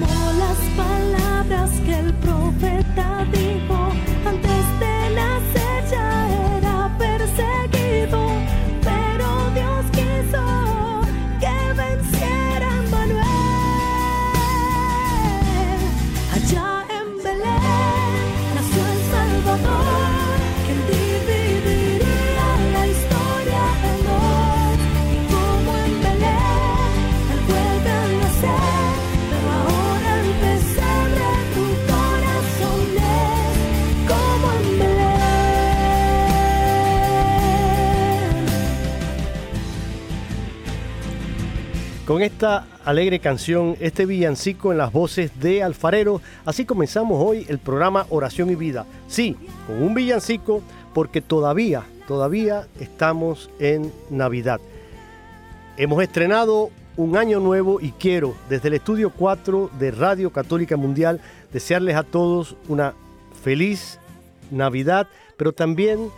more. Con esta alegre canción, este villancico en las voces de Alfarero, así comenzamos hoy el programa Oración y Vida. Sí, con un villancico porque todavía, todavía estamos en Navidad. Hemos estrenado un año nuevo y quiero desde el estudio 4 de Radio Católica Mundial desearles a todos una feliz Navidad, pero también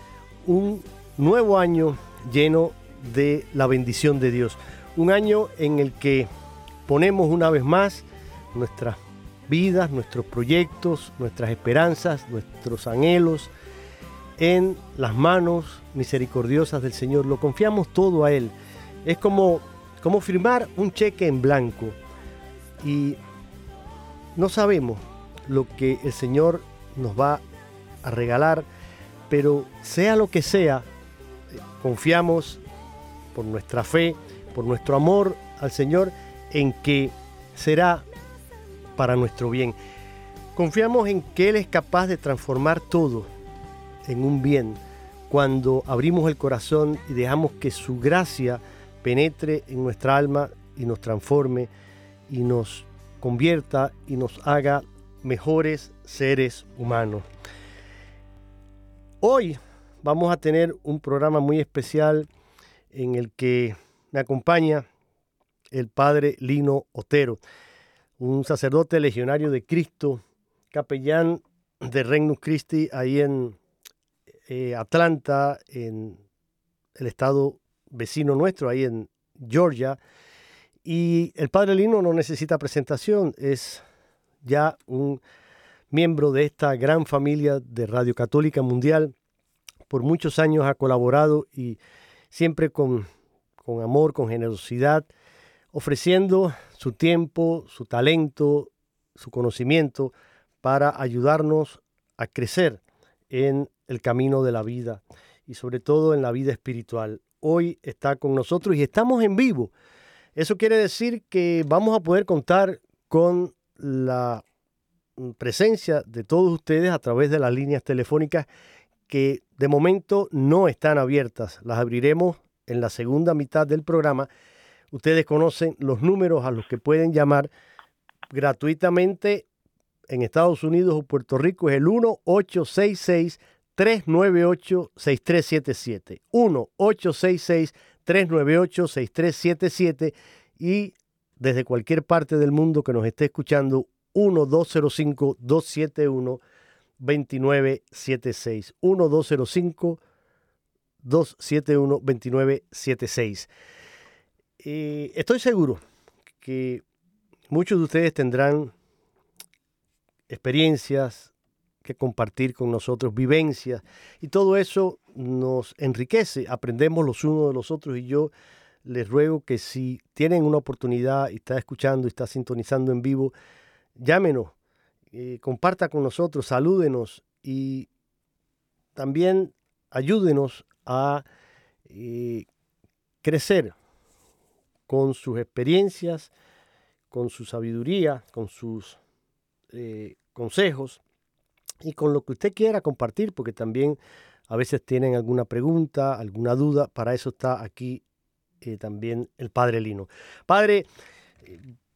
un nuevo año lleno de la bendición de Dios un año en el que ponemos una vez más nuestras vidas, nuestros proyectos, nuestras esperanzas, nuestros anhelos en las manos misericordiosas del Señor. Lo confiamos todo a Él. Es como, como firmar un cheque en blanco y no sabemos lo que el Señor nos va a regalar, pero sea lo que sea, confiamos por nuestra fe por nuestro amor al Señor, en que será para nuestro bien. Confiamos en que Él es capaz de transformar todo en un bien cuando abrimos el corazón y dejamos que su gracia penetre en nuestra alma y nos transforme y nos convierta y nos haga mejores seres humanos. Hoy vamos a tener un programa muy especial en el que me acompaña el padre Lino Otero, un sacerdote legionario de Cristo, capellán de Regnum Christi ahí en eh, Atlanta, en el estado vecino nuestro, ahí en Georgia. Y el padre Lino no necesita presentación, es ya un miembro de esta gran familia de Radio Católica Mundial. Por muchos años ha colaborado y siempre con, con amor, con generosidad, ofreciendo su tiempo, su talento, su conocimiento para ayudarnos a crecer en el camino de la vida y sobre todo en la vida espiritual. Hoy está con nosotros y estamos en vivo. Eso quiere decir que vamos a poder contar con la presencia de todos ustedes a través de las líneas telefónicas que de momento no están abiertas. Las abriremos en la segunda mitad del programa. Ustedes conocen los números a los que pueden llamar gratuitamente en Estados Unidos o Puerto Rico. Es el 1-866-398-6377. 1-866-398-6377 y desde cualquier parte del mundo que nos esté escuchando, 1-205-271-2976. 1-205-271-2976. Estoy seguro que muchos de ustedes tendrán experiencias que compartir con nosotros, vivencias, y todo eso nos enriquece, aprendemos los unos de los otros y yo les ruego que si tienen una oportunidad y está escuchando está sintonizando en vivo, llámenos, eh, comparta con nosotros, salúdenos y también ayúdenos a eh, crecer con sus experiencias, con su sabiduría, con sus eh, consejos y con lo que usted quiera compartir, porque también a veces tienen alguna pregunta, alguna duda, para eso está aquí también el Padre Lino. Padre,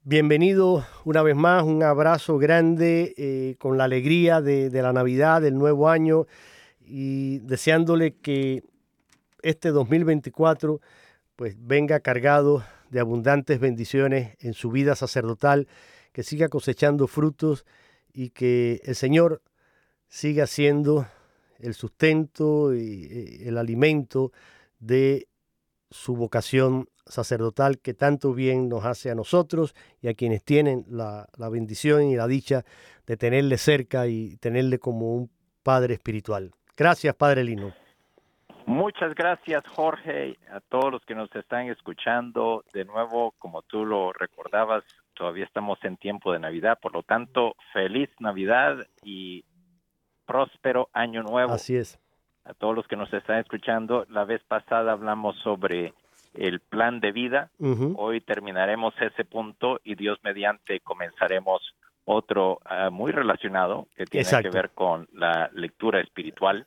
Bienvenido una vez más, un abrazo grande eh, con la alegría de, la Navidad, del nuevo año y deseándole que este 2024 pues venga cargado de abundantes bendiciones en su vida sacerdotal, que siga cosechando frutos y que el Señor siga siendo el sustento y eh, el alimento de su vocación sacerdotal que tanto bien nos hace a nosotros y a quienes tienen la, bendición y la dicha de tenerle cerca y tenerle como un padre espiritual. Gracias, Padre Lino. Muchas gracias, Jorge, a todos los que nos están escuchando. De nuevo, como tú lo recordabas, todavía estamos en tiempo de Navidad, por lo tanto, feliz Navidad y próspero año nuevo. Así es. A todos los que nos están escuchando, la vez pasada hablamos sobre el plan de vida. Hoy terminaremos ese punto y Dios mediante comenzaremos otro ah, muy relacionado que tiene que ver con la lectura espiritual.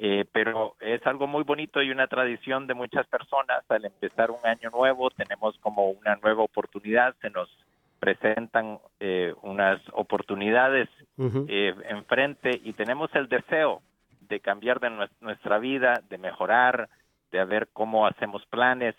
Eh, pero es algo muy bonito y una tradición de muchas personas. Al empezar un año nuevo tenemos como una nueva oportunidad, se nos presentan eh, unas oportunidades eh, enfrente y tenemos el deseo de cambiar de nuestra vida, de mejorar, de ver cómo hacemos planes.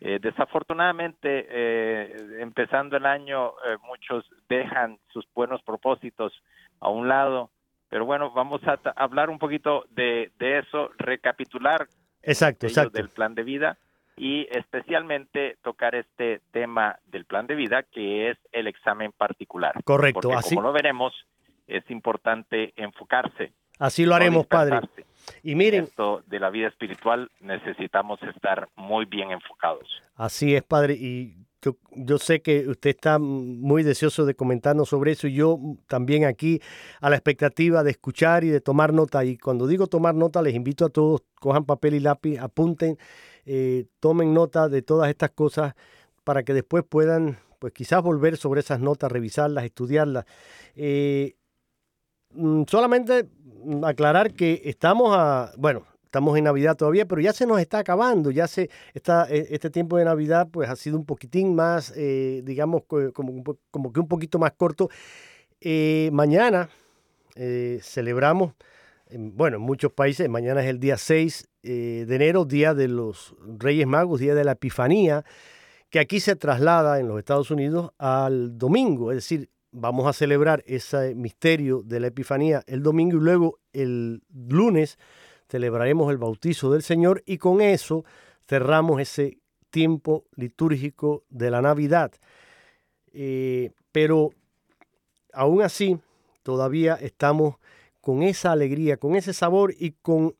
Eh, desafortunadamente, eh, empezando el año, muchos dejan sus buenos propósitos a un lado, pero bueno, vamos a hablar un poquito de, eso, recapitular exacto, exacto. del plan de vida y especialmente tocar este tema del plan de vida que es el examen particular. Correcto, Porque, Como lo veremos, es importante enfocarse Así lo haremos, Padre. Y miren, esto de la vida espiritual necesitamos estar muy bien enfocados. Así es, Padre, y yo, sé que usted está muy deseoso de comentarnos sobre eso y yo también aquí a la expectativa de escuchar y de tomar nota. Y cuando digo tomar nota, les invito a todos, cojan papel y lápiz, apunten, eh, tomen nota de todas estas cosas para que después puedan, pues quizás volver sobre esas notas, revisarlas, estudiarlas. Eh, mm, solamente aclarar que estamos a, bueno, estamos en Navidad todavía, pero ya se nos está acabando, ya se está, e, este tiempo de Navidad pues ha sido un poquitín más, eh, digamos, como, que un poquito más corto. Eh, mañana celebramos, bueno, en muchos países, mañana es el día 6 de enero, día de los Reyes Magos, día de la Epifanía, que aquí se traslada en los Estados Unidos al domingo, es decir, vamos a celebrar ese misterio de la Epifanía el domingo y luego el lunes celebraremos el bautizo del Señor y con eso cerramos ese tiempo litúrgico de la Navidad. Eh, pero aún así, todavía estamos con esa alegría, con ese sabor y con,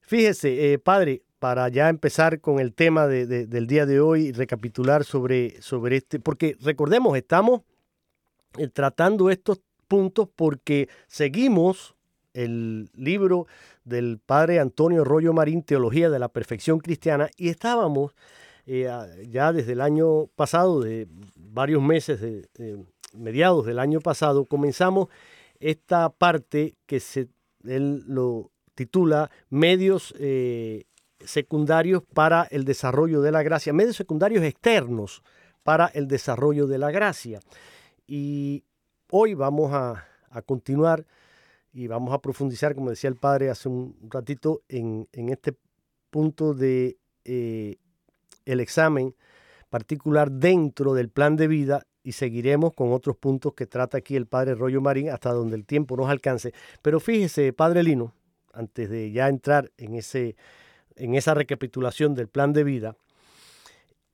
fíjese, eh, Padre, para ya empezar con el tema del día de hoy recapitular sobre, sobre este, porque recordemos, estamos eh, tratando estos puntos porque seguimos el libro del padre Antonio Rollo Marín, Teología de la Perfección Cristiana, y estábamos eh, ya desde el año pasado, de varios meses, de, mediados del año pasado, comenzamos esta parte que se, él lo titula Medios eh, secundarios para el desarrollo de la gracia, medios secundarios externos para el desarrollo de la gracia. Y hoy vamos a, continuar y vamos a profundizar, como decía el padre hace un ratito, en, este punto de eh, el examen particular dentro del plan de vida y seguiremos con otros puntos que trata aquí el padre Rollo Marín hasta donde el tiempo nos alcance. Pero fíjese, padre Lino, antes de ya entrar en, ese, en esa recapitulación del plan de vida,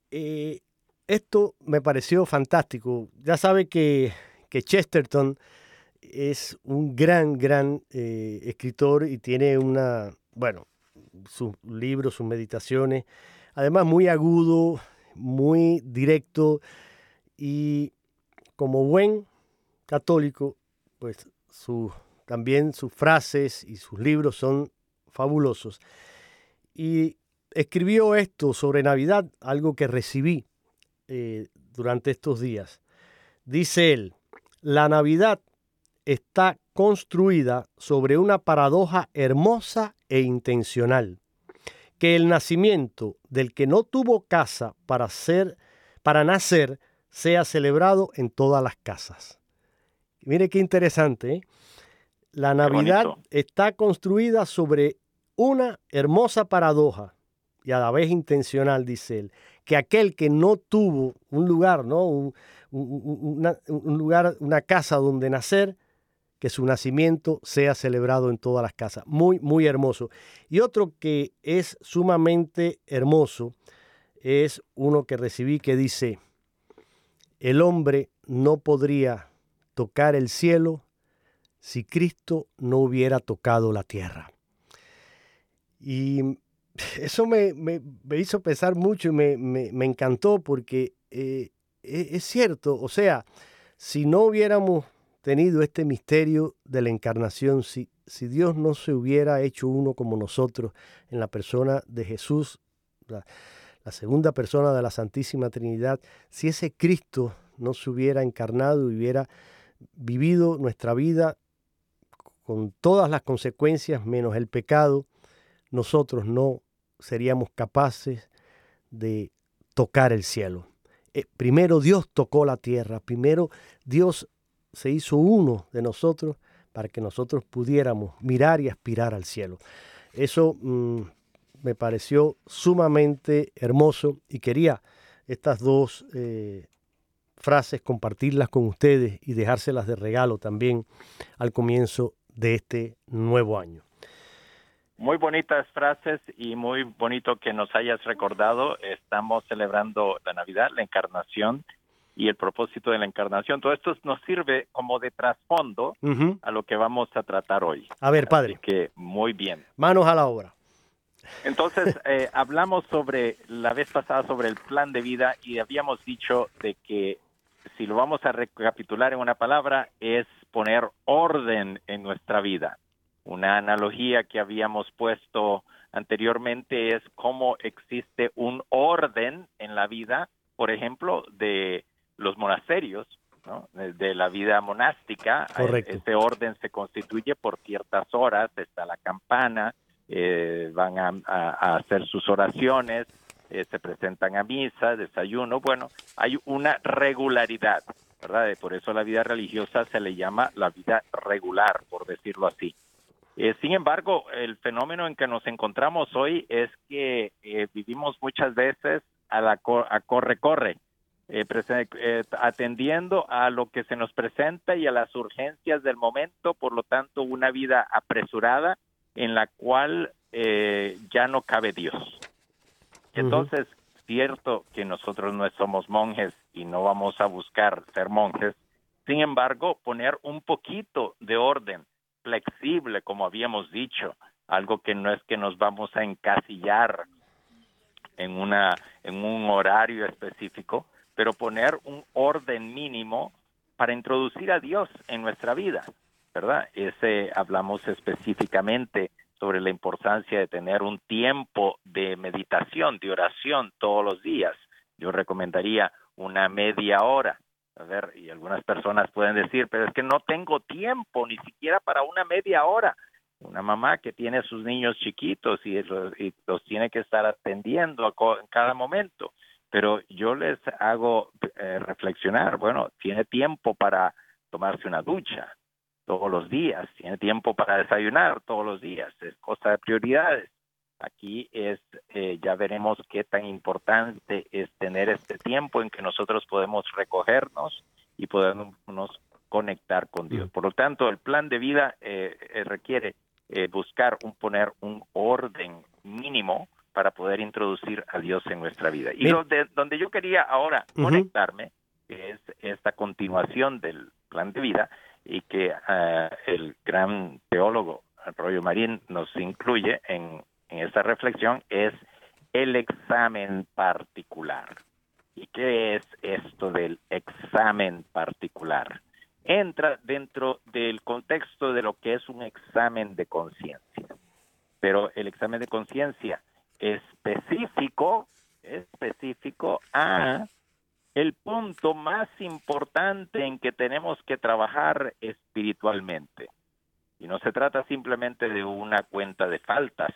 eh, esto me pareció fantástico. Ya sabe que, Chesterton es un gran, gran eh, escritor y tiene una, bueno, sus libros, sus meditaciones, además muy agudo, muy directo y como buen católico, pues su, también sus frases y sus libros son fabulosos. Y escribió esto sobre Navidad, algo que recibí eh, durante estos días. Dice él, la Navidad está construida sobre una paradoja hermosa e intencional, que el nacimiento del que no tuvo casa para ser para nacer sea celebrado en todas las casas. Mire qué interesante. ¿eh? La Navidad está construida sobre una hermosa paradoja y a la vez intencional, dice él, que aquel que no tuvo un lugar, ¿no? Un, lugar, una casa donde nacer, que su nacimiento sea celebrado en todas las casas. Muy, muy hermoso. Y otro que es sumamente hermoso es uno que recibí que dice, el hombre no podría tocar el cielo si Cristo no hubiera tocado la tierra. Y eso me, hizo pensar mucho y me, encantó porque eh, e, es cierto, o sea, si no hubiéramos tenido este misterio de la encarnación, si, Dios no se hubiera hecho uno como nosotros en la persona de Jesús, la, la segunda persona de la Santísima Trinidad, si ese Cristo no se hubiera encarnado y hubiera vivido nuestra vida con todas las consecuencias menos el pecado, nosotros no seríamos capaces de tocar el cielo. Eh, primero Dios tocó la tierra, primero Dios se hizo uno de nosotros para que nosotros pudiéramos mirar y aspirar al cielo. Eso mm, me pareció sumamente hermoso y quería estas dos eh, frases compartirlas con ustedes y dejárselas de regalo también al comienzo de este nuevo año. Muy bonitas frases y muy bonito que nos hayas recordado. Estamos celebrando la Navidad, la encarnación y el propósito de la encarnación. Todo esto nos sirve como de trasfondo a lo que vamos a tratar hoy. A ver, padre. que muy bien. Manos a la obra. Entonces, eh, hablamos sobre, la vez pasada, sobre el plan de vida y habíamos dicho de que si lo vamos a recapitular en una palabra, es poner orden en nuestra vida. Una analogía que habíamos puesto anteriormente es cómo existe un orden en la vida, por ejemplo, de los monasterios, de la vida monástica. Correcto. Este orden se constituye por ciertas horas, está la campana, eh, van a, hacer sus oraciones, eh, se presentan a misa, desayuno, bueno, hay una regularidad, ¿verdad? Por eso la vida religiosa se le llama la vida regular, por decirlo así. Eh, sin embargo, el fenómeno en que nos encontramos hoy es que vivimos muchas veces a la a corre-corre, atendiendo a lo que se nos presenta y a las urgencias del momento, por lo tanto, una vida apresurada en la cual ya no cabe Dios. Entonces, cierto que nosotros no somos monjes y no vamos a buscar ser monjes, sin embargo, poner un poquito de orden flexible, como habíamos dicho, algo que no es que nos vamos a encasillar en una en un horario específico, pero poner un orden mínimo para introducir a Dios en nuestra vida, ¿verdad? Ese hablamos específicamente sobre la importancia de tener un tiempo de meditación, de oración todos los días. Yo recomendaría una media hora. A ver, y algunas personas pueden decir, pero es que no tengo tiempo ni siquiera para una media hora. Una mamá que tiene a sus niños chiquitos y los, tiene que estar atendiendo en cada momento. Pero yo les hago eh, reflexionar, bueno, tiene tiempo para tomarse una ducha, todos los días, tiene tiempo para desayunar todos los días, es cosa de prioridades. Aquí es, eh, ya veremos qué tan importante es tener este tiempo en que nosotros podemos recogernos y podemos conectar con Dios. Mm. Por lo tanto, el plan de vida eh, eh, requiere buscar un poner un orden mínimo para poder introducir a Dios en nuestra vida. Y donde, donde yo quería ahora conectarme, que es esta continuación del plan de vida, y que eh, el gran teólogo Arroyo Marín nos incluye en, en esta reflexión es el examen particular. ¿Y qué es esto del examen particular? Entra dentro del contexto de lo que es un examen de conciencia. Pero el examen de conciencia específico, específico a el punto más importante en que tenemos que trabajar espiritualmente. Y no se trata simplemente de una cuenta de faltas,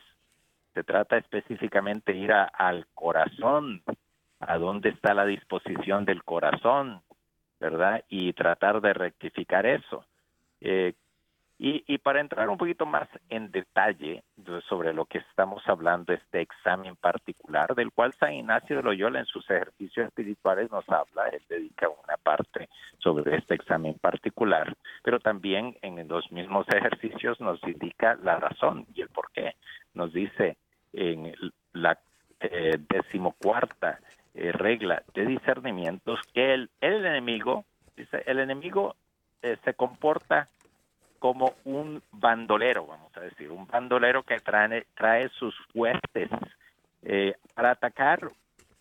se trata específicamente de ir al corazón, a dónde está la disposición del corazón, ¿verdad? Y tratar de rectificar eso. Eh, y, para entrar un poquito más en detalle sobre lo que estamos hablando, este examen particular, del cual San Ignacio de Loyola en sus ejercicios espirituales nos habla, él dedica una parte sobre este examen particular, pero también en los mismos ejercicios nos indica la razón y el por qué. Nos dice en la eh, decimocuarta eh, regla de discernimientos que el, el enemigo, dice, el enemigo eh, se comporta como un bandolero, vamos a decir, un bandolero que trae, trae sus huestes eh, para atacar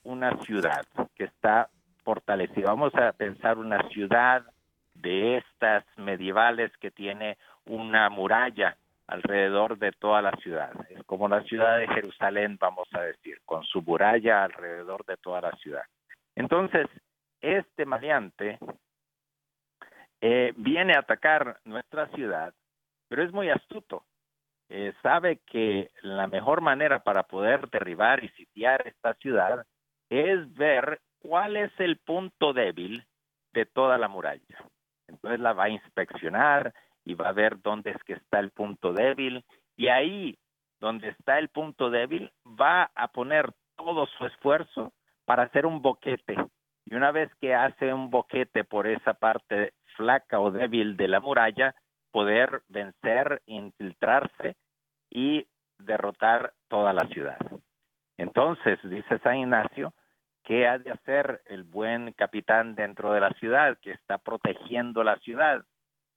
una ciudad que está fortalecida. Vamos a pensar una ciudad de estas medievales que tiene una muralla alrededor de toda la ciudad. Es como la ciudad de Jerusalén, vamos a decir, con su muralla alrededor de toda la ciudad. Entonces, este maleante eh, viene a atacar nuestra ciudad, pero es muy astuto. Eh, sabe que la mejor manera para poder derribar y sitiar esta ciudad es ver cuál es el punto débil de toda la muralla. Entonces la va a inspeccionar y va a ver dónde es que está el punto débil y ahí donde está el punto débil va a poner todo su esfuerzo para hacer un boquete. Y una vez que hace un boquete por esa parte flaca o débil de la muralla, poder vencer, infiltrarse y derrotar toda la ciudad. Entonces, dice San Ignacio, ¿qué ha de hacer el buen capitán dentro de la ciudad que está protegiendo la ciudad?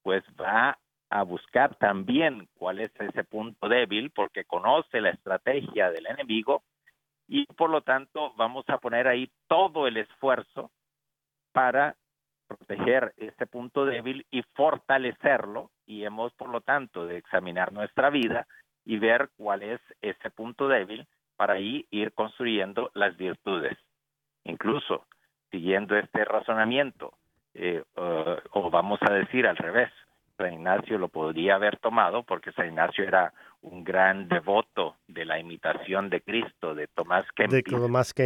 Pues va a buscar también cuál es ese punto débil porque conoce la estrategia del enemigo y por lo tanto vamos a poner ahí todo el esfuerzo para proteger ese punto débil y fortalecerlo y hemos por lo tanto de examinar nuestra vida y ver cuál es ese punto débil para ahí ir construyendo las virtudes. Incluso siguiendo este razonamiento, eh, o vamos a decir al revés, San Ignacio lo podría haber tomado porque San Ignacio era un gran devoto de la imitación de Cristo de Tomás Kempis.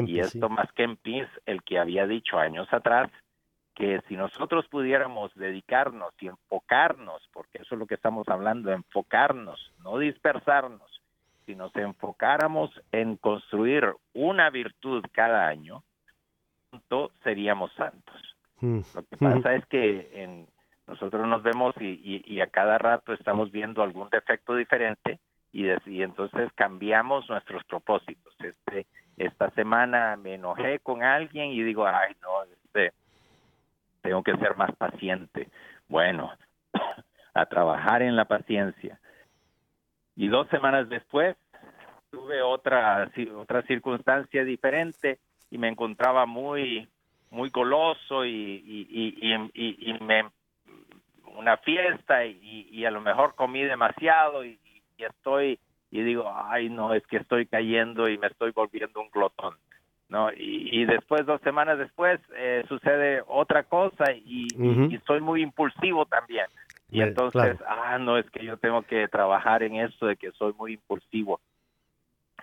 y es Tomás Kempis el que había dicho años atrás que si nosotros pudiéramos dedicarnos y enfocarnos, porque eso es lo que estamos hablando, enfocarnos, no dispersarnos, si nos enfocáramos en construir una virtud cada año, seríamos santos. Mm. Lo que pasa es que en, nosotros nos vemos y, a cada rato estamos viendo algún defecto diferente y, y entonces cambiamos nuestros propósitos. Este, esta semana me enojé con alguien y digo, ay, no, este, tengo que ser más paciente. Bueno, a trabajar en la paciencia. Y dos semanas después tuve otra otra circunstancia diferente y me encontraba muy muy goloso y, y, y, y me una fiesta y, a lo mejor comí demasiado y, estoy y digo ay no es que estoy cayendo y me estoy volviendo un glotón no y, después dos semanas después eh, sucede otra cosa y, soy muy impulsivo también. Y entonces ah no es que yo tengo que trabajar en esto de que soy muy impulsivo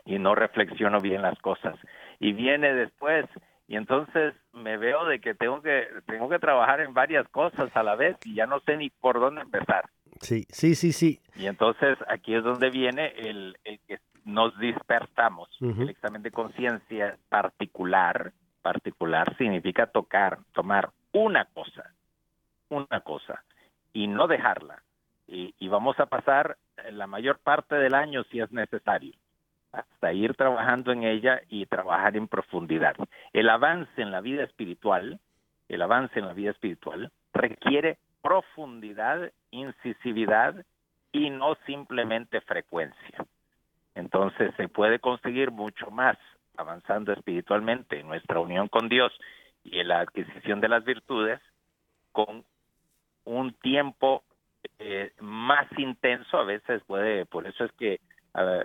y no reflexiono bien las cosas y viene después y entonces me veo de que tengo que tengo que trabajar en varias cosas a la vez y ya no sé ni por dónde empezar. Sí, sí, sí, sí. Y entonces aquí es donde viene el, el que nos dispersamos. El examen de conciencia particular, particular significa tocar, tomar una cosa, una cosa y no dejarla. Y, y vamos a pasar la mayor parte del año si es necesario hasta ir trabajando en ella y trabajar en profundidad. El avance en la vida espiritual, el avance en la vida espiritual requiere profundidad, incisividad y no simplemente frecuencia. Entonces se puede conseguir mucho más avanzando espiritualmente en nuestra unión con Dios y en la adquisición de las virtudes con un tiempo eh, más intenso a veces puede por eso es que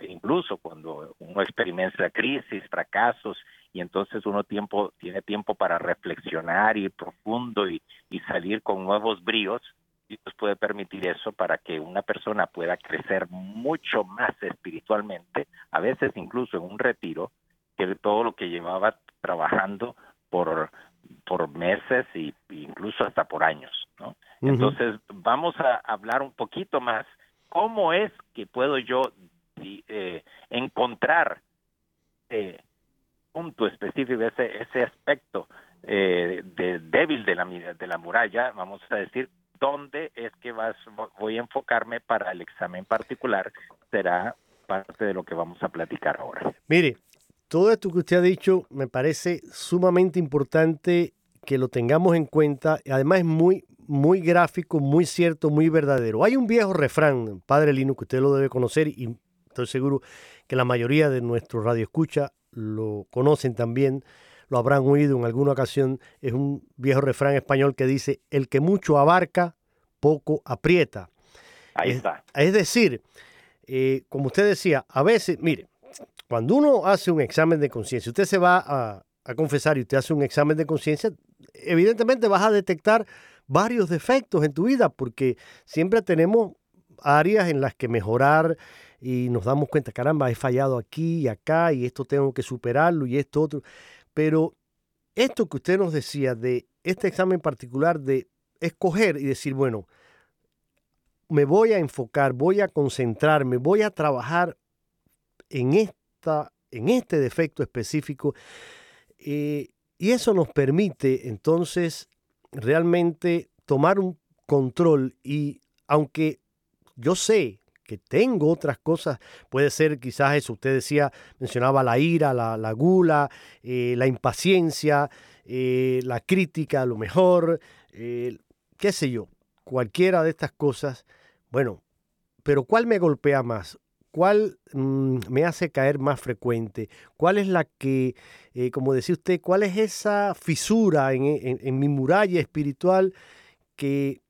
incluso cuando uno experimenta crisis, fracasos, y entonces uno tiempo, tiene tiempo para reflexionar, ir profundo y, salir con nuevos bríos, Dios puede permitir eso para que una persona pueda crecer mucho más espiritualmente, a veces incluso en un retiro, que todo lo que llevaba trabajando por, por meses e incluso hasta por años. ¿no? Entonces, vamos a hablar un poquito más cómo es que puedo yo eh, encontrar eh, punto específico, ese, ese aspecto eh, de, débil de la, de la muralla, vamos a decir, dónde es que vas, voy a enfocarme para el examen particular, será parte de lo que vamos a platicar ahora. Mire, todo esto que usted ha dicho me parece sumamente importante que lo tengamos en cuenta. Además es muy, muy gráfico, muy cierto, muy verdadero. Hay un viejo refrán, Padre Lino, que usted lo debe conocer y Estoy seguro que la mayoría de nuestros radioescuchas lo conocen también, lo habrán oído en alguna ocasión. Es un viejo refrán español que dice, el que mucho abarca, poco aprieta. Ahí está. Es decir, eh, como usted decía, a veces, mire, cuando uno hace un examen de conciencia, usted se va a, a confesar y usted hace un examen de conciencia, evidentemente vas a detectar varios defectos en tu vida porque siempre tenemos áreas en las que mejorar, y nos damos cuenta, caramba, he fallado aquí y acá y esto tengo que superarlo y esto otro. Pero esto que usted nos decía de este examen particular de escoger y decir, bueno, me voy a enfocar, voy a concentrarme, voy a trabajar en, esta, en este defecto específico. Eh, y eso nos permite entonces realmente tomar un control y aunque yo sé tengo otras cosas. Puede ser quizás eso, usted decía, mencionaba la ira, la, gula, eh, la impaciencia, eh, la crítica a lo mejor, eh, qué sé yo, cualquiera de estas cosas. Bueno, pero ¿cuál me golpea más? ¿Cuál mm, me hace caer más frecuente? ¿Cuál es la que, como decía usted, cuál es esa fisura en mi muralla espiritual que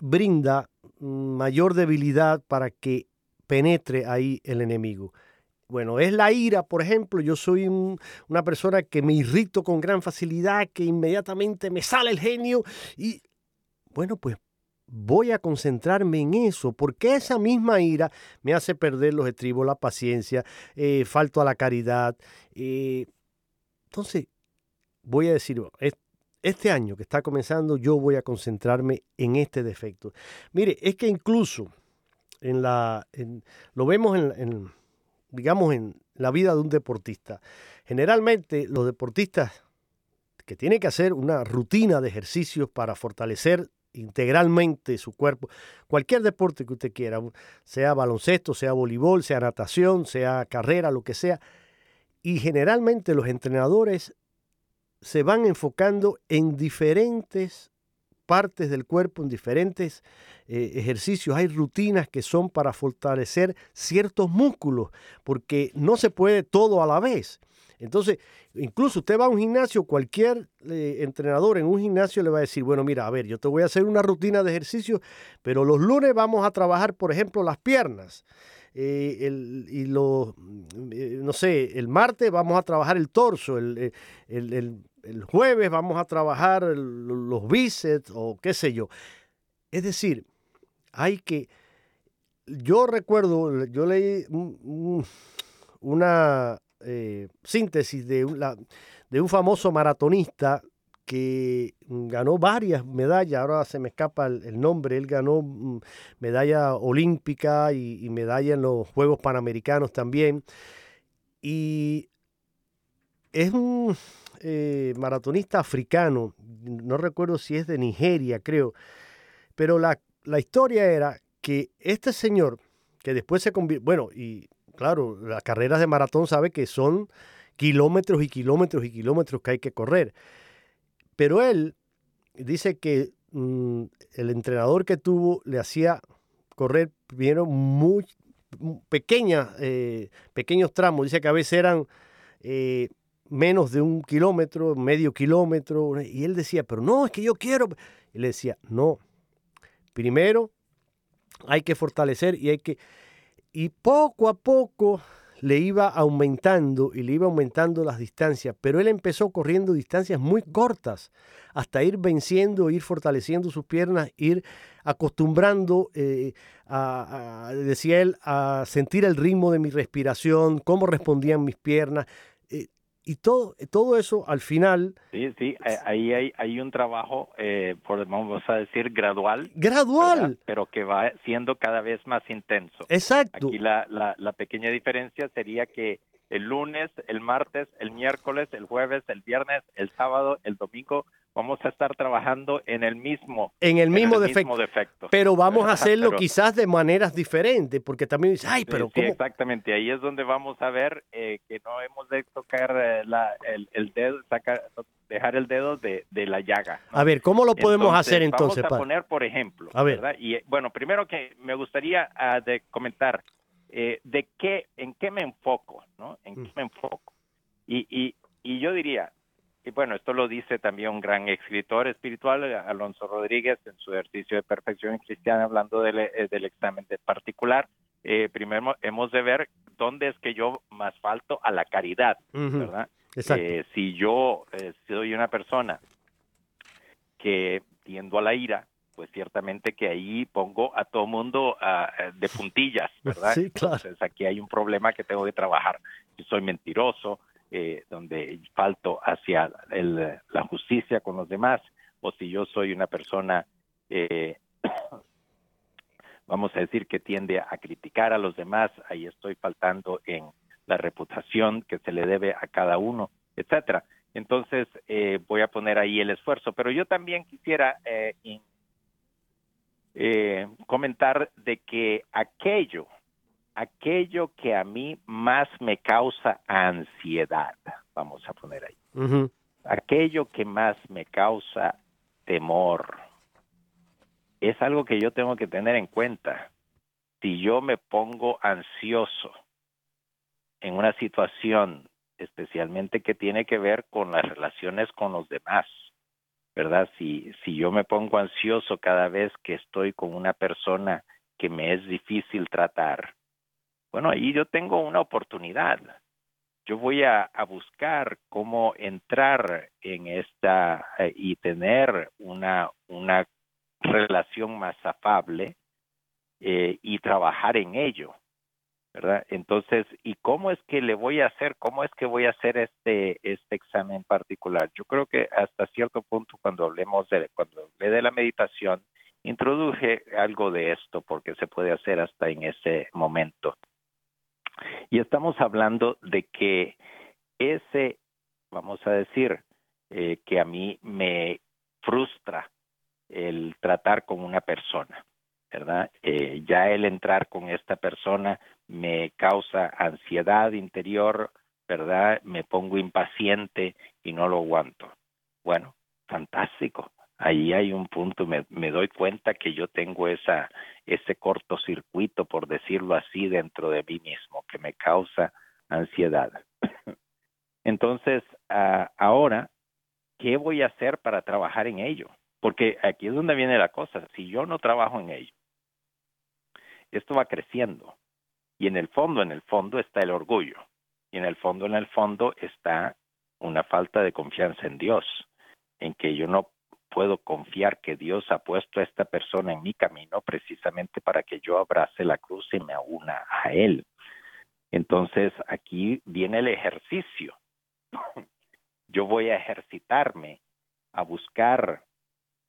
brinda mayor debilidad para que penetre ahí el enemigo. Bueno, es la ira, por ejemplo. Yo soy una persona que me irrito con gran facilidad, que inmediatamente me sale el genio y, bueno, pues voy a concentrarme en eso, porque esa misma ira me hace perder los estribos, la paciencia, eh, falto a la caridad. Eh, entonces, voy a decir, este año que está comenzando, yo voy a concentrarme en este defecto. Mire, es que incluso en la, lo vemos en, digamos, en la vida de un deportista. Generalmente los deportistas que tienen que hacer una rutina de ejercicios para fortalecer integralmente su cuerpo, cualquier deporte que usted quiera, sea baloncesto, sea voleibol, sea natación, sea carrera, lo que sea. Y generalmente los entrenadores se van enfocando en diferentes partes del cuerpo, en diferentes eh, ejercicios. Hay rutinas que son para fortalecer ciertos músculos, porque no se puede todo a la vez. Entonces, incluso usted va a un gimnasio, cualquier eh, entrenador en un gimnasio le va a decir, bueno, mira, a ver, yo te voy a hacer una rutina de ejercicio, pero los lunes vamos a trabajar, por ejemplo, las piernas. Eh, el, y los, eh, no sé, el martes vamos a trabajar el torso, el, el, el jueves vamos a trabajar los bíceps o qué sé yo. Es decir, hay que, yo recuerdo, yo leí una eh, síntesis de, de un famoso maratonista que ganó varias medallas, ahora se me escapa el, nombre, él ganó mm, medalla olímpica y, medalla en los Juegos Panamericanos también. Y es un eh, maratonista africano, no recuerdo si es de Nigeria, creo, pero la, la historia era que este señor, que después se convirtió, bueno, y claro, las carreras de maratón sabe que son kilómetros y kilómetros y kilómetros que hay que correr. Pero él dice que mm, el entrenador que tuvo le hacía correr primero muy pequeñas, eh, pequeños tramos. Dice que a veces eran eh, menos de un kilómetro, medio kilómetro. Y él decía, pero no, es que yo quiero. Y le decía, no, primero hay que fortalecer y hay que y poco a poco le iba aumentando y le iba aumentando las distancias, pero él empezó corriendo distancias muy cortas hasta ir venciendo, ir fortaleciendo sus piernas, ir acostumbrando, eh, a, decía él, a sentir el ritmo de mi respiración, cómo respondían mis piernas y todo, todo eso al final... Sí, sí, ahí hay, hay un trabajo, eh, por, vamos a decir, gradual. Gradual. Pero que va siendo cada vez más intenso. Exacto. Aquí la, la, la pequeña diferencia sería que el lunes, el martes, el miércoles, el jueves, el viernes, el sábado, el domingo vamos a estar trabajando en el mismo en el mismo, defecto. Pero vamos a hacerlo quizás de maneras diferentes, porque también dice, ay, pero sí, exactamente. Ahí es donde vamos a ver eh, que no hemos de tocar eh, la, el, dedo, sacar, dejar el dedo de, la llaga. A ver, ¿cómo lo podemos hacer entonces? Vamos a poner, por ejemplo, a ver. Y bueno, primero que me gustaría de comentar eh, de qué, en qué me enfoco, ¿no? En qué mm. me enfoco. Y, y, y yo diría, y bueno, esto lo dice también un gran escritor espiritual, Alonso Rodríguez, en su ejercicio de perfección cristiana, hablando del, eh, del examen de particular. Eh, primero hemos de ver dónde es que yo más falto a la caridad, ¿verdad? Eh, si yo soy una persona que tiendo a la ira, pues ciertamente que ahí pongo a todo mundo ah, de puntillas, ¿verdad? Sí, claro. Entonces aquí hay un problema que tengo que trabajar. Si soy mentiroso, eh, donde falto hacia la justicia con los demás, o si yo soy una persona, eh, vamos a decir, que tiende a criticar a los demás, ahí estoy faltando en la reputación que se le debe a cada uno, etcétera. Entonces eh, voy a poner ahí el esfuerzo, pero yo también quisiera comentar de que aquello aquello que a mí más me causa ansiedad, vamos a poner ahí. Aquello que más me causa temor. Es algo que yo tengo que tener en cuenta. Si yo me pongo ansioso en una situación, especialmente que tiene que ver con las relaciones con los demás, ¿verdad? Si, si yo me pongo ansioso cada vez que estoy con una persona que me es difícil tratar, bueno, ahí yo tengo una oportunidad. Yo voy a, buscar cómo entrar en esta eh, y tener una, una relación más afable eh, y trabajar en ello, ¿verdad? Entonces, ¿y cómo es que le voy a hacer? ¿Cómo es que voy a hacer este este examen particular? Yo creo que hasta cierto punto cuando hablemos de cuando hablé de la meditación introduje algo de esto porque se puede hacer hasta en ese momento. Y estamos hablando de que ese, vamos a decir, eh, que a mí me frustra el tratar con una persona, ¿verdad? Eh, ya el entrar con esta persona me causa ansiedad interior, ¿verdad? Me pongo impaciente y no lo aguanto. Bueno, fantástico. Ahí hay un punto, me, me doy cuenta que yo tengo esa, ese cortocircuito, por decirlo así, dentro de mí mismo, que me causa ansiedad. Entonces, uh, ahora, ¿qué voy a hacer para trabajar en ello? Porque aquí es donde viene la cosa. Si yo no trabajo en ello, esto va creciendo. Y en el fondo, en el fondo está el orgullo. Y en el fondo, en el fondo está una falta de confianza en Dios, en que yo no puedo confiar que Dios ha puesto a esta persona en mi camino precisamente para que yo abrace la cruz y me una a Él. Entonces aquí viene el ejercicio. Yo voy a ejercitarme a buscar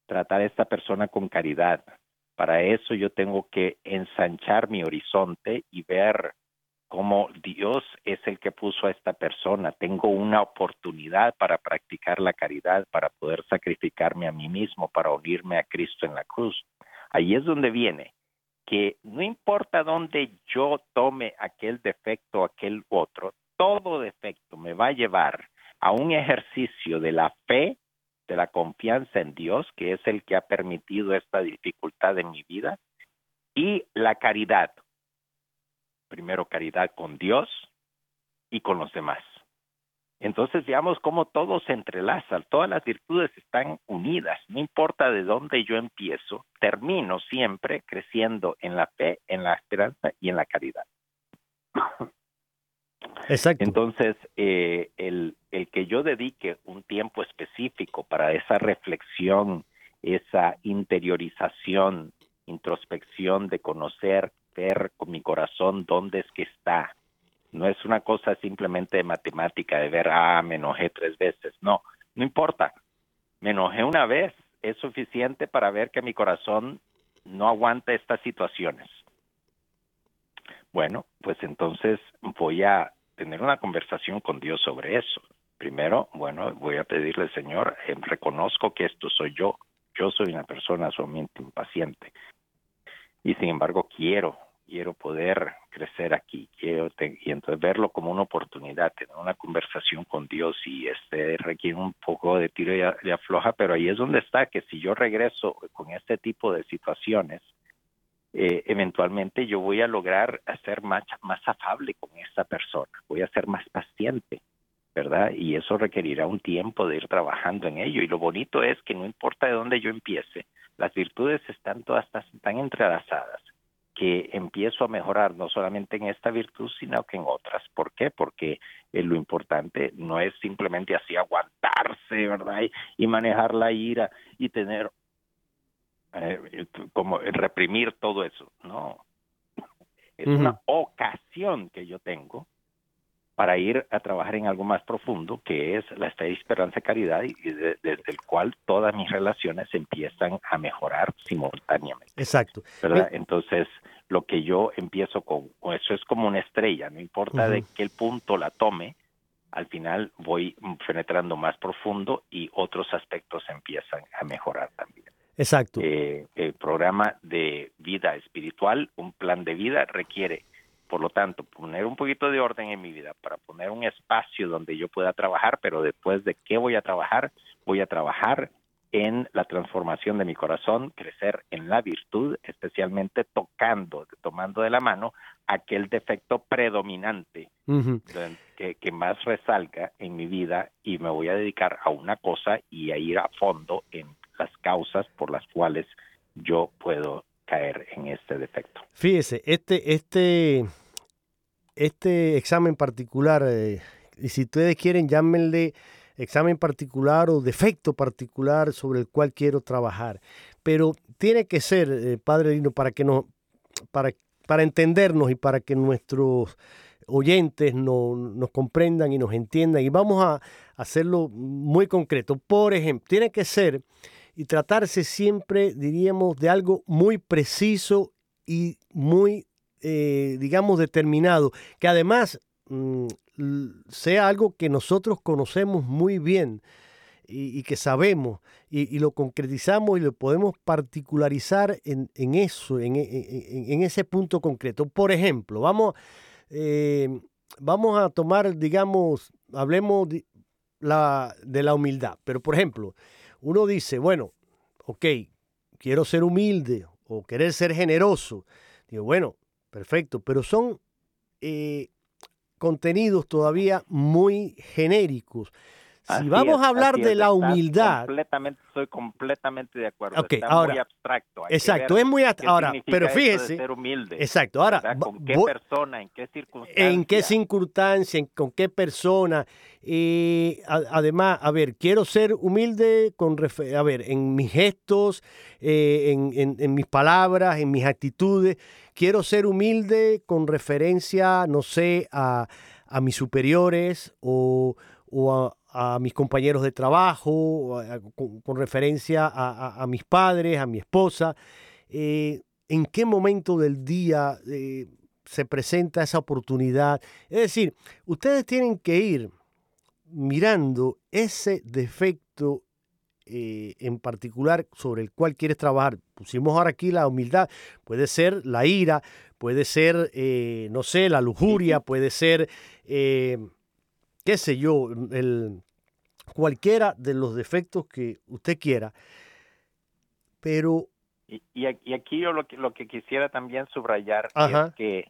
tratar a esta persona con caridad. Para eso yo tengo que ensanchar mi horizonte y ver cómo Dios es el que puso a esta persona. Tengo una oportunidad para practicar la caridad, para poder sacrificarme a mí mismo, para unirme a Cristo en la cruz. Ahí es donde viene que no importa dónde yo tome aquel defecto, aquel otro, todo defecto me va a llevar a un ejercicio de la fe de la confianza en Dios, que es el que ha permitido esta dificultad en mi vida, y la caridad. Primero caridad con Dios y con los demás. Entonces veamos cómo todo se entrelaza, todas las virtudes están unidas, no importa de dónde yo empiezo, termino siempre creciendo en la fe, en la esperanza y en la caridad. Exacto. Entonces, eh, el, el que yo dedique un tiempo específico para esa reflexión, esa interiorización, introspección de conocer, ver con mi corazón dónde es que está. No es una cosa simplemente de matemática, de ver, ah, me enojé tres veces. No, no importa. Me enojé una vez, es suficiente para ver que mi corazón no aguanta estas situaciones. Bueno, pues entonces voy a tener una conversación con Dios sobre eso. Primero, bueno, voy a pedirle, Señor, eh, reconozco que esto soy yo. Yo soy una persona sumamente impaciente. Y sin embargo, quiero, quiero poder crecer aquí. Quiero y entonces verlo como una oportunidad, tener una conversación con Dios y este requiere un poco de tiro y afloja, pero ahí es donde está, que si yo regreso con este tipo de situaciones, eh, eventualmente yo voy a lograr hacer más, más afable con esta persona, voy a ser más paciente, ¿verdad? Y eso requerirá un tiempo de ir trabajando en ello. Y lo bonito es que no importa de dónde yo empiece, las virtudes están todas tan entrelazadas que empiezo a mejorar no solamente en esta virtud, sino que en otras. ¿Por qué? Porque eh, lo importante no es simplemente así aguantarse, ¿verdad? y manejar la ira y tener eh, como reprimir todo eso. No, es una ocasión que yo tengo para ir a trabajar en algo más profundo, que es la fe, esperanza, caridad, y desde el cual todas mis relaciones empiezan a mejorar simultáneamente. Exacto. ¿verdad? Entonces, lo que yo empiezo con, eso es como una estrella, no importa de qué punto la tome, al final voy penetrando más profundo y otros aspectos empiezan a mejorar también. Exacto. Eh, el programa de vida espiritual, un plan de vida requiere, por lo tanto, poner un poquito de orden en mi vida para poner un espacio donde yo pueda trabajar, pero después de qué voy a trabajar, voy a trabajar en la transformación de mi corazón, crecer en la virtud, especialmente tocando, tomando de la mano aquel defecto predominante que, que, más resalga en mi vida y me voy a dedicar a una cosa y a ir a fondo en las causas por las cuales yo puedo caer en este defecto. Fíjese, este, este, este examen particular, eh, y si ustedes quieren, llámenle examen particular o defecto particular sobre el cual quiero trabajar. pero tiene que ser, eh, Padre Lino, para que no, para, para entendernos y para que nuestros oyentes nos comprendan y nos entiendan. Y vamos a hacerlo muy concreto. Por ejemplo, tiene que ser y tratarse siempre, diríamos, de algo muy preciso y muy, eh, digamos, determinado, que además mm, sea algo que nosotros conocemos muy bien y, que sabemos y, lo concretizamos y lo podemos particularizar en, eso, en, ese punto concreto. Por ejemplo, vamos, eh, vamos a tomar, digamos, hablemos de la, de la humildad, pero por ejemplo, uno dice, bueno, ok, quiero ser humilde o querer ser generoso. Digo, bueno, perfecto, pero son eh, contenidos todavía muy genéricos si vamos a hablar de la humildad. Completamente, estoy completamente de acuerdo. Okay, ahora, muy abstracto. exacto, es muy abstracto. Ahora, pero fíjese. Ser humilde, exacto, ahora. ¿Con qué persona? ¿En qué circunstancia? ¿En qué circunstancia? ¿Con qué persona? Y además, a ver, quiero ser humilde con a ver, en mis gestos, eh, en, mis palabras, en mis actitudes. Quiero ser humilde con referencia, no sé, a, a mis superiores o, o a, a mis compañeros de trabajo, con, referencia a, mis padres, a mi esposa. Eh, ¿En qué momento del día eh, se presenta esa oportunidad? Es decir, ustedes tienen que ir mirando ese defecto eh, en particular sobre el cual quieres trabajar. Pusimos ahora aquí la humildad, puede ser la ira, puede ser, no sé, la lujuria, puede ser qué sé yo, el, cualquiera de los defectos que usted quiera, pero... Y, aquí yo lo que, lo que quisiera también subrayar es que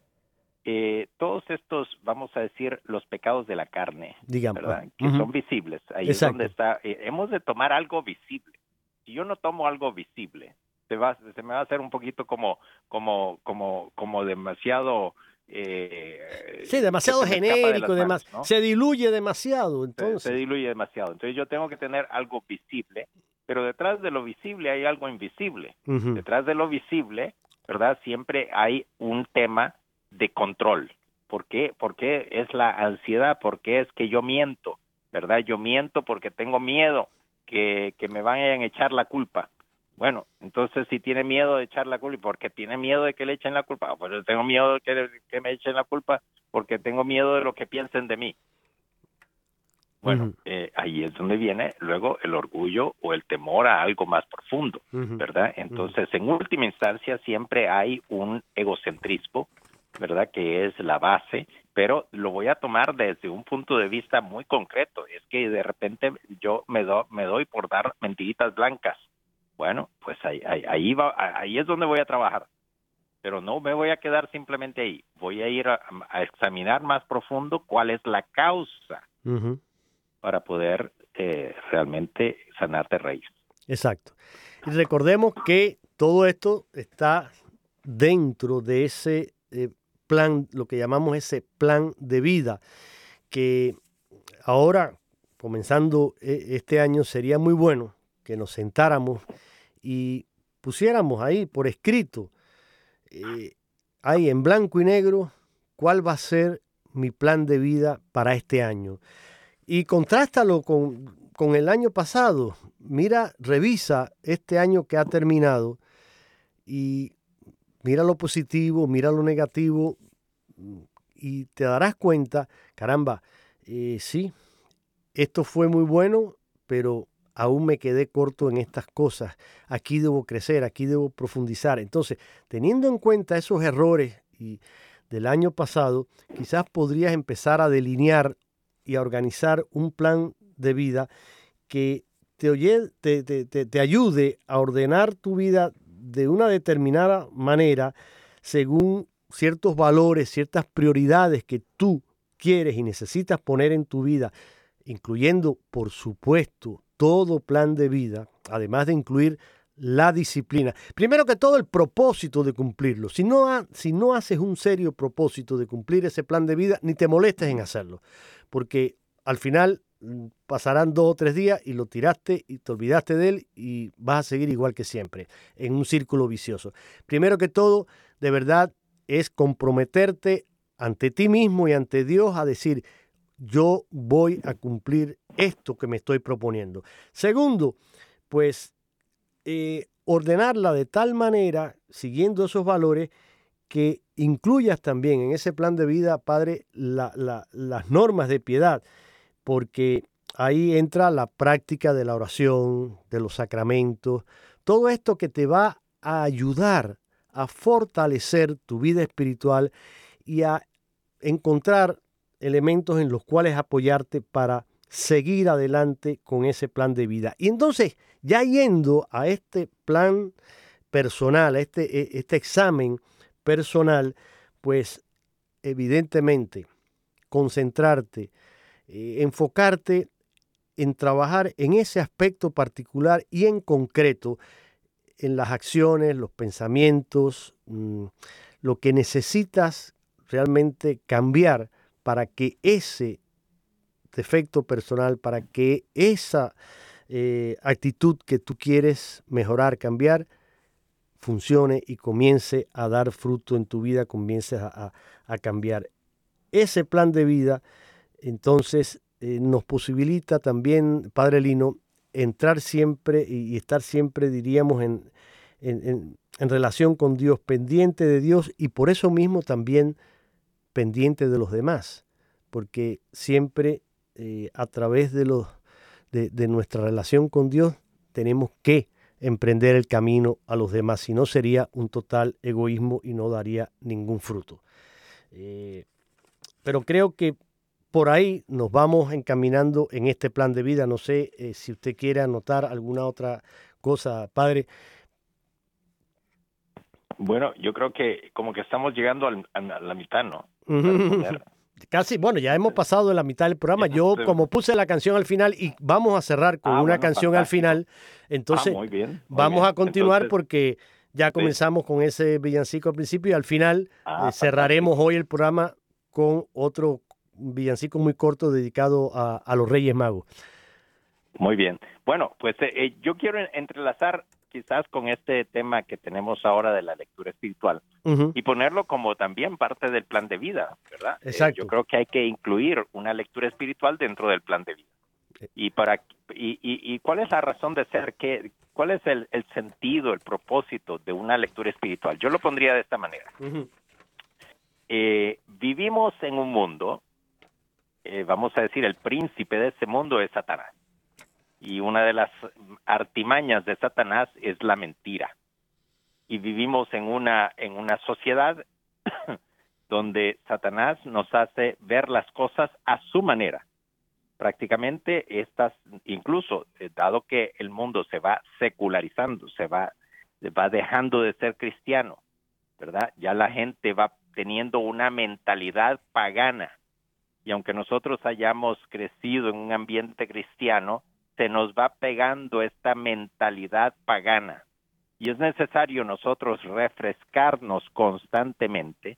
eh, todos estos, vamos a decir, los pecados de la carne, Digamos, ¿verdad? que son visibles, ahí es donde está, eh, hemos de tomar algo visible. Si yo no tomo algo visible, se, va, se me va a hacer un poquito como, como, como, como demasiado eh, sí, demasiado genérico, se diluye demasiado. Entonces. Se, diluye demasiado. Entonces yo tengo que tener algo visible, pero detrás de lo visible hay algo invisible. Detrás de lo visible, ¿verdad? Siempre hay un tema de control. ¿Por qué? Porque es la ansiedad, porque es que yo miento, ¿verdad? Yo miento porque tengo miedo que, que me vayan a echar la culpa. Bueno, entonces si tiene miedo de echar la culpa, ¿y por qué tiene miedo de que le echen la culpa? Pues yo tengo miedo de que, me echen la culpa porque tengo miedo de lo que piensen de mí. Bueno, eh, ahí es donde viene luego el orgullo o el temor a algo más profundo, ¿verdad? Entonces, en última instancia, siempre hay un egocentrismo, ¿verdad? Que es la base, pero lo voy a tomar desde un punto de vista muy concreto. Es que de repente yo me, do, me doy por dar mentiritas blancas bueno, pues ahí, ahí, va, ahí es donde voy a trabajar. Pero no me voy a quedar simplemente ahí. Voy a ir a, examinar más profundo cuál es la causa para poder eh, realmente sanarte raíz. Exacto. Y recordemos que todo esto está dentro de ese eh, plan, lo que llamamos ese plan de vida, que ahora, comenzando eh, este año, sería muy bueno que nos sentáramos y pusiéramos ahí por escrito, eh, ahí en blanco y negro, cuál va a ser mi plan de vida para este año. Y contrástalo con, con el año pasado. Mira, revisa este año que ha terminado y mira lo positivo, mira lo negativo y te darás cuenta, caramba, eh, sí, esto fue muy bueno, pero aún me quedé corto en estas cosas, aquí debo crecer, aquí debo profundizar. Entonces, teniendo en cuenta esos errores y del año pasado, quizás podrías empezar a delinear y a organizar un plan de vida que te, te, ayude a ordenar tu vida de una determinada manera según ciertos valores, ciertas prioridades que tú quieres y necesitas poner en tu vida, incluyendo, por supuesto, todo plan de vida, además de incluir la disciplina. Primero que todo, el propósito de cumplirlo. Si no, si no haces un serio propósito de cumplir ese plan de vida, ni te molestes en hacerlo, porque al final pasarán dos o tres días y lo tiraste y te olvidaste de él y vas a seguir igual que siempre, en un círculo vicioso. Primero que todo, de verdad, es comprometerte ante ti mismo y ante Dios a decir, yo voy a cumplir esto que me estoy proponiendo. Segundo, pues eh, ordenarla de tal manera, siguiendo esos valores, que incluyas también en ese plan de vida, Padre, las normas de piedad, porque ahí entra la práctica de la oración, de los sacramentos, todo esto que te va a ayudar a fortalecer tu vida espiritual y a encontrar elementos en los cuales apoyarte para seguir adelante con ese plan de vida. Y entonces, ya yendo a este plan personal, a este, e, este examen personal, pues evidentemente concentrarte, eh, enfocarte en trabajar en ese aspecto particular y en concreto en las acciones, los pensamientos, mm, lo que necesitas realmente cambiar para que ese defecto personal, para que esa eh, actitud que tú quieres mejorar, cambiar, funcione y comience a dar fruto en tu vida, comience a, cambiar. Ese plan de vida, entonces, eh, nos posibilita también, Padre Lino, entrar siempre y, estar siempre, diríamos, en, en, relación con Dios, pendiente de Dios y por eso mismo también pendiente de los demás, porque siempre eh, a través de, los, de, nuestra relación con Dios tenemos que emprender el camino a los demás, si no sería un total egoísmo y no daría ningún fruto. Eh, pero creo que por ahí nos vamos encaminando en este plan de vida. No sé eh, si usted quiere anotar alguna otra cosa, padre. Bueno, yo creo que como que estamos llegando a la mitad, ¿no? Casi, bueno, ya hemos pasado de la mitad del programa. Yo como puse la canción al final y vamos a cerrar con ah, una canción al final, entonces ah, vamos a continuar porque ya comenzamos con ese villancico al principio y al final ah, eh, cerraremos hoy el programa con otro villancico muy corto dedicado a, los Reyes Magos. Muy bien. Bueno, pues eh, eh, yo quiero entrelazar quizás con este tema que tenemos ahora de la lectura espiritual y ponerlo como también parte del plan de vida, ¿verdad? Eh, Exacto. yo creo que hay que incluir una lectura espiritual dentro del plan de vida. Eh. Y para y, y, cuál es la razón de ser, ¿Qué, cuál es el, sentido, el propósito de una lectura espiritual. Yo lo pondría de esta manera. Eh, vivimos en un mundo, vamos a decir, el príncipe de ese mundo es Satanás y una de las artimañas de Satanás es la mentira. Y vivimos en una en una sociedad donde Satanás nos hace ver las cosas a su manera. Prácticamente estas incluso eh, dado que el mundo se va secularizando, se va va dejando de ser cristiano, ¿verdad? Ya la gente va teniendo una mentalidad pagana. Y aunque nosotros hayamos crecido en un ambiente cristiano, se nos va pegando esta mentalidad pagana y es necesario nosotros refrescarnos constantemente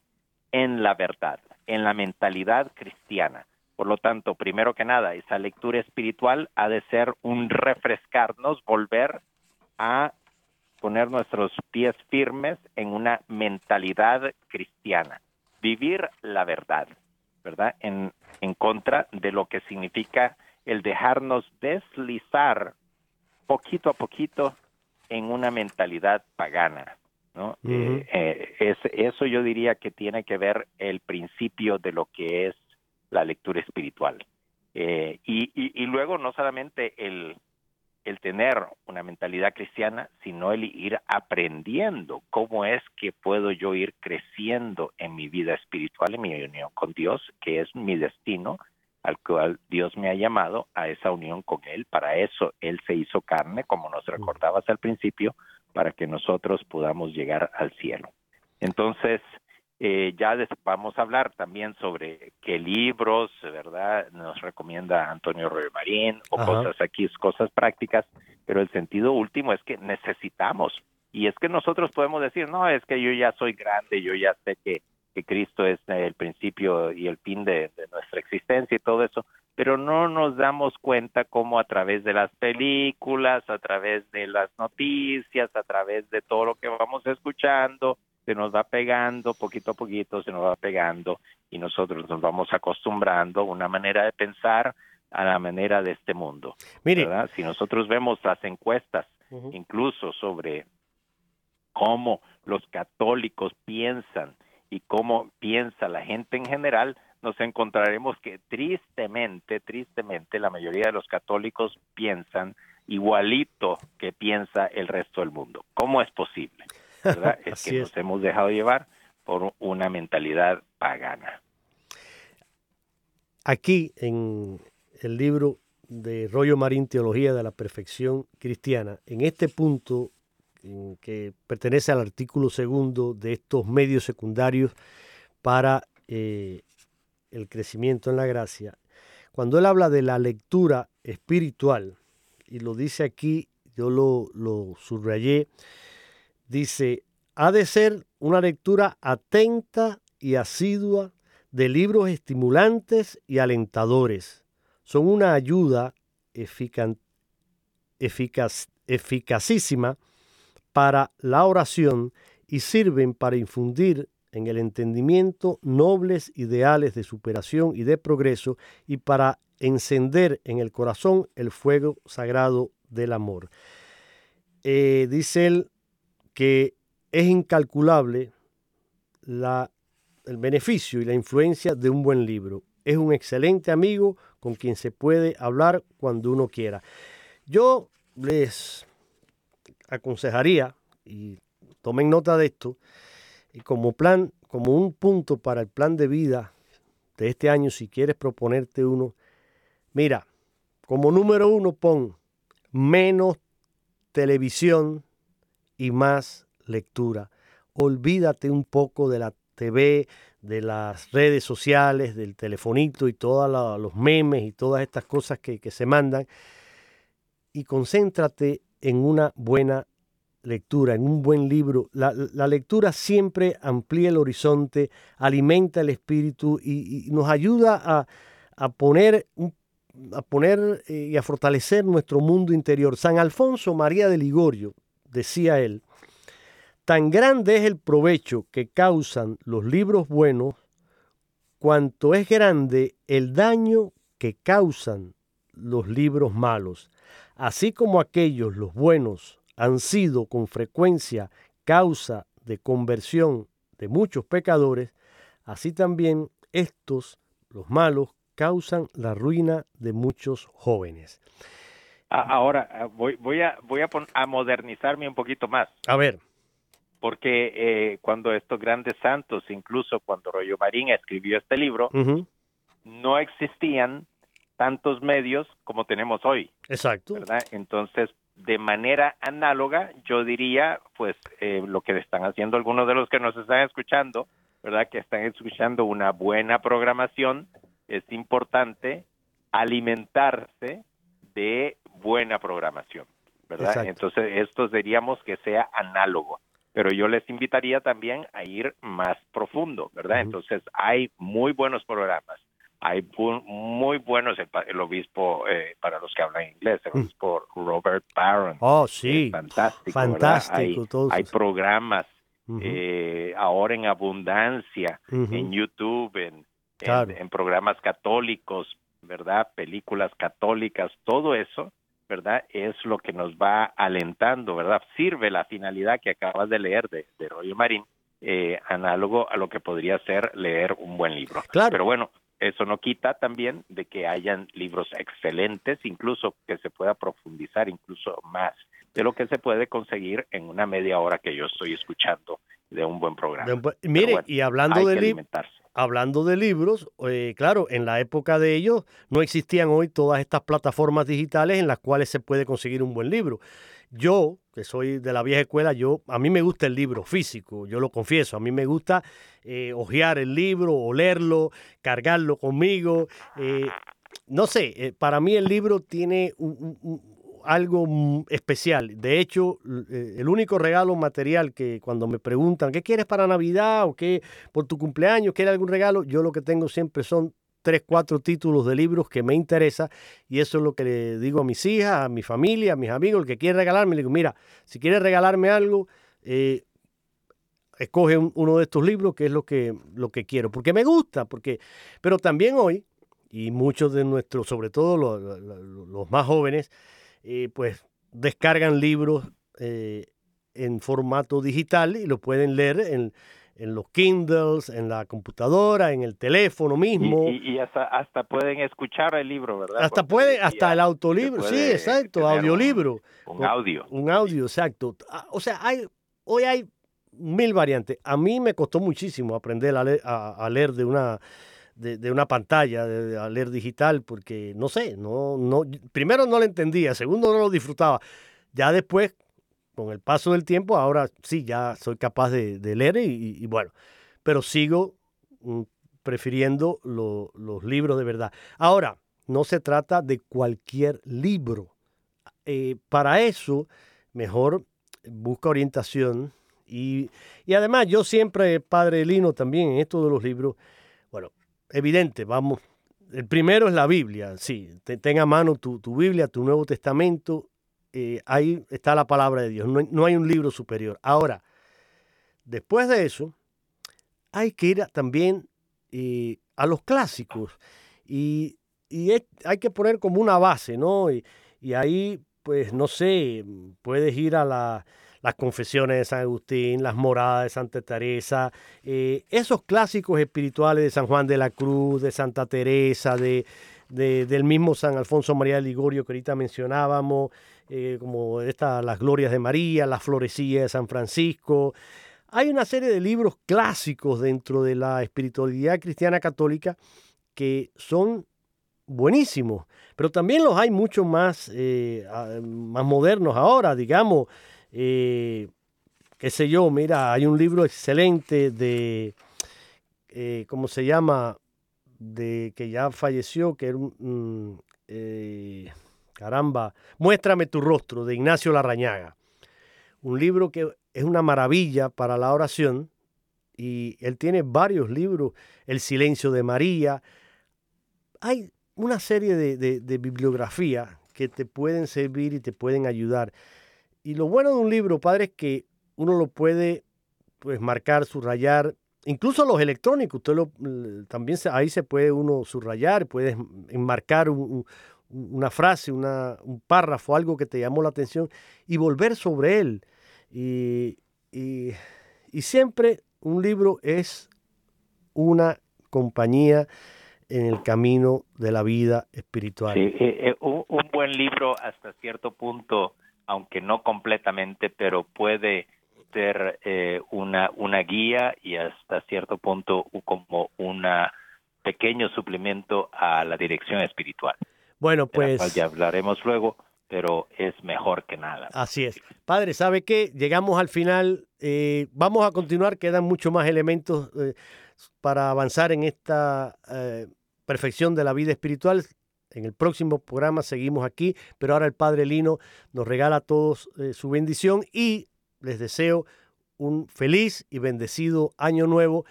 en la verdad, en la mentalidad cristiana. Por lo tanto, primero que nada, esa lectura espiritual ha de ser un refrescarnos, volver a poner nuestros pies firmes en una mentalidad cristiana, vivir la verdad, ¿verdad? En, en contra de lo que significa el dejarnos deslizar poquito a poquito en una mentalidad pagana. ¿no? Eh, eh, es, eso yo diría que tiene que ver el principio de lo que es la lectura espiritual. Eh, y, y, luego no solamente el, el tener una mentalidad cristiana, sino el ir aprendiendo cómo es que puedo yo ir creciendo en mi vida espiritual, en mi unión con Dios, que es mi destino, al cual Dios me ha llamado a esa unión con Él. Para eso Él se hizo carne, como nos recordabas al principio, para que nosotros podamos llegar al cielo. Entonces, eh, ya vamos a hablar también sobre qué libros, ¿verdad? Nos recomienda Antonio Marín o cosas aquí, cosas prácticas, pero el sentido último es que necesitamos. Y es que nosotros podemos decir, no, es que yo ya soy grande, yo ya sé que que Cristo es el principio y el fin de, nuestra existencia y todo eso, pero no nos damos cuenta cómo a través de las películas, a través de las noticias, a través de todo lo que vamos escuchando, se nos va pegando poquito a poquito, se nos va pegando y nosotros nos vamos acostumbrando a una manera de pensar a la manera de este mundo. Mire, si nosotros vemos las encuestas, incluso sobre cómo los católicos piensan y cómo piensa la gente en general, nos encontraremos que tristemente, tristemente, la mayoría de los católicos piensan igualito que piensa el resto del mundo. ¿Cómo es posible? es que nos hemos dejado llevar por una mentalidad pagana. Aquí en el libro de Rollo Marín, Teología de la Perfección Cristiana, en este punto que pertenece al artículo segundo de estos medios secundarios para eh, el crecimiento en la gracia, cuando él habla de la lectura espiritual, y lo dice aquí, yo lo, lo subrayé, dice, ha de ser una lectura atenta y asidua de libros estimulantes y alentadores. Son una ayuda eficaz, eficacísima para la oración y sirven para infundir en el entendimiento nobles ideales de superación y de progreso y para encender en el corazón el fuego sagrado del amor. Eh, dice él que es incalculable la, el beneficio y la influencia de un buen libro. Es un excelente amigo con quien se puede hablar cuando uno quiera. Yo les aconsejaría, y tomen nota de esto, como plan, como un punto para el plan de vida de este año, si quieres proponerte uno, mira, como número uno pon menos televisión y más lectura. Olvídate un poco de la TV, de las redes sociales, del telefonito y todos los memes y todas estas cosas que, que se mandan y concéntrate en una buena lectura, en un buen libro. La, lectura siempre amplía el horizonte, alimenta el espíritu y, nos ayuda a, poner, a poner eh, y a fortalecer nuestro mundo interior. San Alfonso María de Ligorio, decía él, tan grande es el provecho que causan los libros buenos, cuanto es grande el daño que causan los libros malos. Así como aquellos, los buenos, han sido con frecuencia causa de conversión de muchos pecadores, así también estos, los malos, causan la ruina de muchos jóvenes. Ahora voy, voy, a, voy a, modernizarme un poquito más. A ver. Porque eh, cuando estos grandes santos, incluso cuando Rollo Marín escribió este libro, no existían tantos medios como tenemos hoy. Exacto. ¿verdad? Entonces, de manera análoga, yo diría, pues eh, lo que están haciendo algunos de los que nos están escuchando, ¿verdad? Que están escuchando una buena programación, es importante alimentarse de buena programación, ¿verdad? Entonces, esto diríamos que sea análogo, pero yo les invitaría también a ir más profundo, ¿verdad? Entonces, hay muy buenos programas hay muy buenos el, obispo eh, para los que hablan inglés el mm. obispo Robert Barron. Oh sí. Fantástico fantástico hay, programas eh, ahora en abundancia en YouTube en, en, programas católicos verdad películas católicas todo eso verdad es lo que nos va alentando verdad sirve la finalidad que acabas de leer de, de Royo Marín eh, análogo a lo que podría ser leer un buen libro. Claro. Pero bueno, eso no quita también de que hayan libros excelentes, incluso que se pueda profundizar incluso más de lo que se puede conseguir en una media hora que yo estoy escuchando de un buen programa. mire, y hablando de, hablando de libros, eh, claro, en la época de ellos no existían hoy todas estas plataformas digitales en las cuales se puede conseguir un buen libro. Yo, que soy de la vieja escuela, yo a mí me gusta el libro físico, yo lo confieso, a mí me gusta eh, hojear el libro, olerlo, cargarlo conmigo. Eh, no sé, eh, para mí el libro tiene algo especial. De hecho, el único regalo material que cuando me preguntan, ¿qué quieres para Navidad o qué por tu cumpleaños, quieres algún regalo? Yo lo que tengo siempre son tres, cuatro títulos de libros que me interesa y eso es lo que le digo a mis hijas, a mi familia, a mis amigos, el que quiere regalarme, le digo, mira, si quieres regalarme algo, eh, escoge uno de estos libros que es lo que, lo que quiero, porque me gusta, porque, pero también hoy, y muchos de nuestros, sobre todo los, más jóvenes, eh, pues descargan libros eh, en formato digital y lo pueden leer en, en, los Kindles, en la computadora, en el teléfono mismo. Y, hasta, hasta pueden escuchar el libro, ¿verdad? Hasta puede, hasta el autolibro, sí, exacto, audiolibro. Un, audio. Un audio, exacto. Ah, o sea, hay, hoy hay mil variantes. A mí me costó muchísimo aprender a leer, a, leer de una de, una pantalla, de, a leer digital, porque no sé, no, no, primero no lo entendía, segundo no lo disfrutaba. Ya después, con el paso del tiempo, ahora sí, ya soy capaz de, leer y, bueno, pero sigo mm, prefiriendo los libros de verdad. Ahora, no se trata de cualquier libro. Eh, para eso, mejor busca orientación y, además yo siempre, padre Lino, también en esto de los libros, bueno, evidente, vamos, el primero es la Biblia, sí, tenga a mano tu, Biblia, tu Nuevo Testamento, eh, ahí está la palabra de Dios, no, hay un libro superior. Ahora, después de eso, hay que ir también eh, a los clásicos y, hay que poner como una base, ¿no? y ahí, pues, no sé, puedes ir a la las confesiones de San Agustín, las moradas de Santa Teresa, eh, esos clásicos espirituales de San Juan de la Cruz, de Santa Teresa, de, del mismo San Alfonso María de Ligorio que ahorita mencionábamos, eh, como esta, las glorias de María, las florecillas de San Francisco. Hay una serie de libros clásicos dentro de la espiritualidad cristiana católica que son buenísimos, pero también los hay mucho más, eh, más modernos ahora, digamos, eh, qué sé yo, mira, hay un libro excelente de, ¿cómo se llama? De que ya falleció, que era un, eh, caramba, Muéstrame tu rostro, de Ignacio Larrañaga. Un libro que es una maravilla para la oración y él tiene varios libros, El silencio de María. Hay una serie de, de bibliografía que te pueden servir y te pueden ayudar. Y lo bueno de un libro, padre, es que uno lo puede pues marcar, subrayar, incluso los electrónicos, usted también ahí se puede uno subrayar, puedes enmarcar una frase, una, un párrafo, algo que te llamó la atención y volver sobre él. Y, y, siempre un libro es una compañía en el camino de la vida espiritual. Sí, eh, eh, un, buen libro hasta cierto punto aunque no completamente, pero puede ser eh, una, una guía y hasta cierto punto como un pequeño suplemento a la dirección espiritual. Bueno, pues... ya hablaremos luego, pero es mejor que nada. Así es. Padre, ¿sabe qué? Llegamos al final. Eh, vamos a continuar, quedan muchos más elementos eh, para avanzar en esta perfección de la vida espiritual. En el próximo programa seguimos aquí, pero ahora el Padre Lino nos regala a todos eh, su bendición y les deseo un feliz y bendecido año nuevo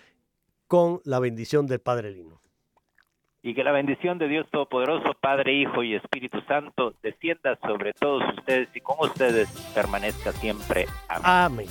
con la bendición del Padre Lino. Y que la bendición de Dios Todopoderoso, Padre, Hijo y Espíritu Santo descienda sobre todos ustedes y con ustedes permanezca siempre. Amén.